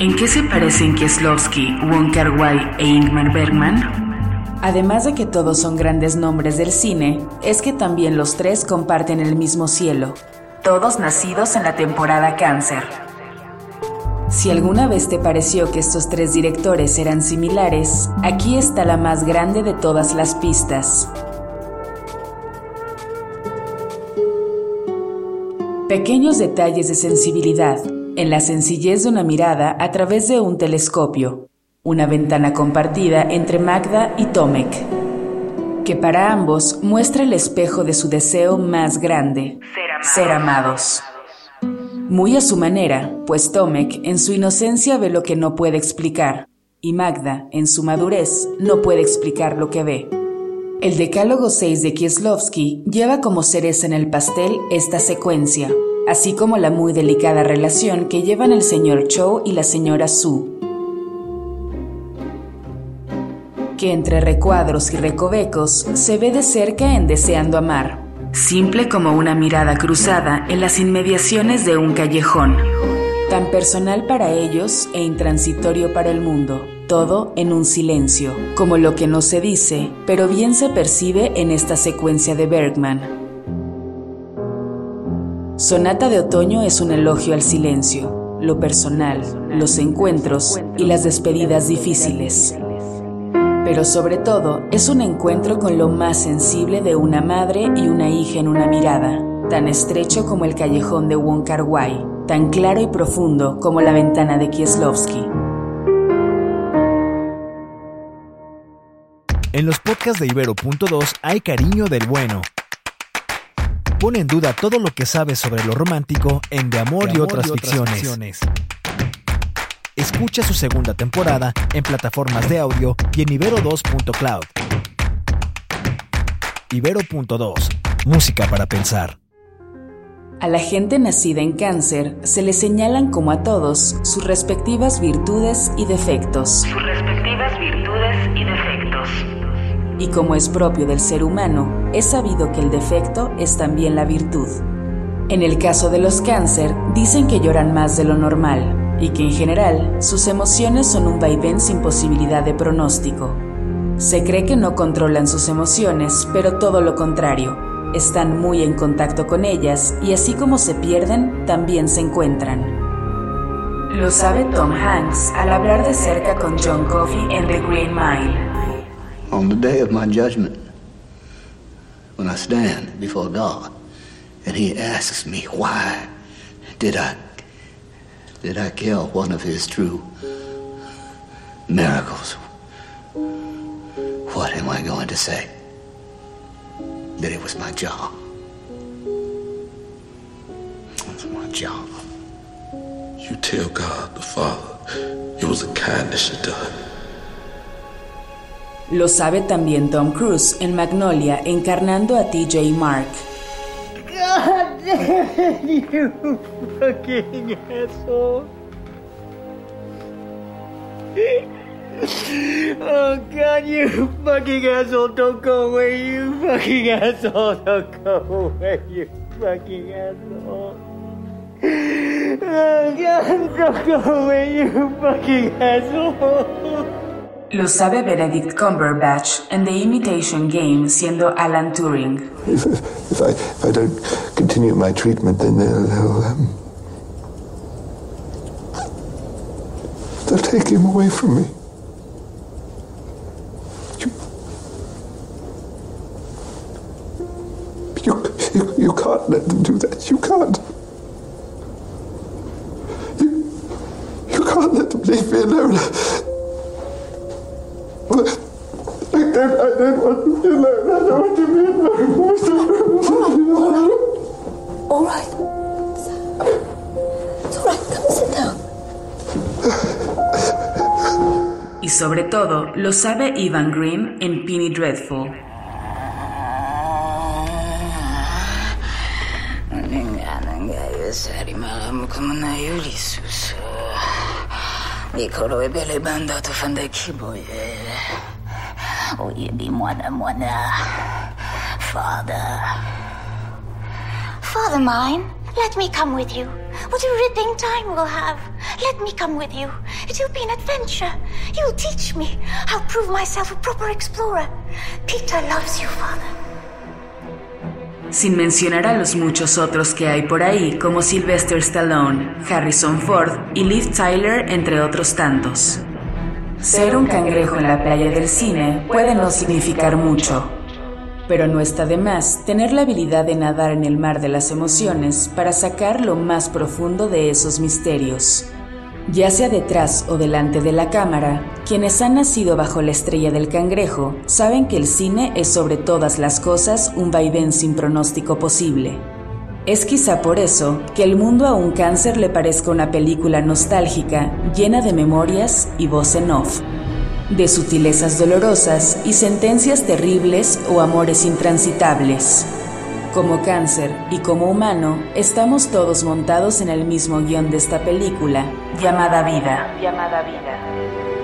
¿En qué se parecen Kieslowski, Wong Kar Wai e Ingmar Bergman? Además de que todos son grandes nombres del cine, es que también los tres comparten el mismo cielo, todos nacidos en la temporada cáncer. Si alguna vez te pareció que estos tres directores eran similares, aquí está la más grande de todas las pistas. Pequeños detalles de sensibilidad, en la sencillez de una mirada a través de un telescopio, una ventana compartida entre Magda y Tomek, que para ambos muestra el espejo de su deseo más grande, ser amados. Muy a su manera, pues Tomek en su inocencia ve lo que no puede explicar, y Magda, en su madurez, no puede explicar lo que ve. El Decálogo 6 de Kieslowski lleva como cereza en el pastel esta secuencia, así como la muy delicada relación que llevan el señor Cho y la señora Su. Que entre recuadros y recovecos se ve de cerca en Deseando Amar, simple como una mirada cruzada en las inmediaciones de un callejón, tan personal para ellos e intransitorio para el mundo, todo en un silencio, como lo que no se dice, pero bien se percibe en esta secuencia de Bergman. Sonata de Otoño es un elogio al silencio, lo personal, los encuentros y las despedidas difíciles. Pero sobre todo es un encuentro con lo más sensible de una madre y una hija en una mirada, tan estrecho como el callejón de Wong Kar Wai, tan claro y profundo como la ventana de Kieslowski. En los podcasts de Ibero.2 hay cariño del bueno pone en duda todo lo que sabes sobre lo romántico en De Amor, y, otras, ficciones. Escucha su segunda temporada en plataformas de audio y en ibero2.cloud. Ibero.2, música para pensar. A la gente nacida en cáncer se le señalan como a todos sus respectivas virtudes y defectos. Sus respectivas virtudes y defectos. Y como es propio del ser humano, es sabido que el defecto es también la virtud. En el caso de los cáncer, dicen que lloran más de lo normal y que en general sus emociones son un vaivén sin posibilidad de pronóstico. Se cree que no controlan sus emociones, pero todo lo contrario. Están muy en contacto con ellas y así como se pierden, también se encuentran. Lo sabe Tom Hanks al hablar de cerca con John Coffey en The Green Mile. On the day of my judgment, when I stand before God and He asks me, why did I did I kill one of His true miracles? What am I going to say? That it was my job. It was my job. You tell God the Father it was a kindness you done. Lo sabe también Tom Cruise en Magnolia encarnando a TJ Mark. God damn you fucking asshole. Oh God, you fucking asshole, don't go away, you fucking asshole, don't go away, you fucking asshole. Oh God, don't go away, you fucking asshole. Lo sabe Benedict Cumberbatch en The Imitation Game siendo Alan Turing. If, if, I, if I don't continue my treatment, then they'll, they'll, um, they'll take him away from me. You, you, you, you can't let them do that. You can't. You, you can't let them leave me alone. I don't, I to be alone. I don't want to be alone. All right. All right. Come sit down. Y sobre todo, lo sabe Ivan Green en Penny Dreadful. Oh, ye di mwana mwana. Father. Father mine, let me come with you. What a ripping time we'll have. Let me come with you. It'll be an adventure. You'll teach me. I'll prove myself a proper explorer. Peter loves you, Father. Sin mencionar a los muchos otros que hay por ahí, como Sylvester Stallone, Harrison Ford y Liv Tyler, entre otros tantos. Ser un cangrejo en la playa del cine puede no significar mucho, pero no está de más tener la habilidad de nadar en el mar de las emociones para sacar lo más profundo de esos misterios. Ya sea detrás o delante de la cámara, quienes han nacido bajo la estrella del cangrejo saben que el cine es sobre todas las cosas un vaivén sin pronóstico posible. Es quizá por eso que El mundo a un cáncer le parezca una película nostálgica, llena de memorias y voz en off de sutilezas dolorosas y sentencias terribles o amores intransitables. Como cáncer y como humano, estamos todos montados en el mismo guion de esta película, llamada vida. Llamada vida.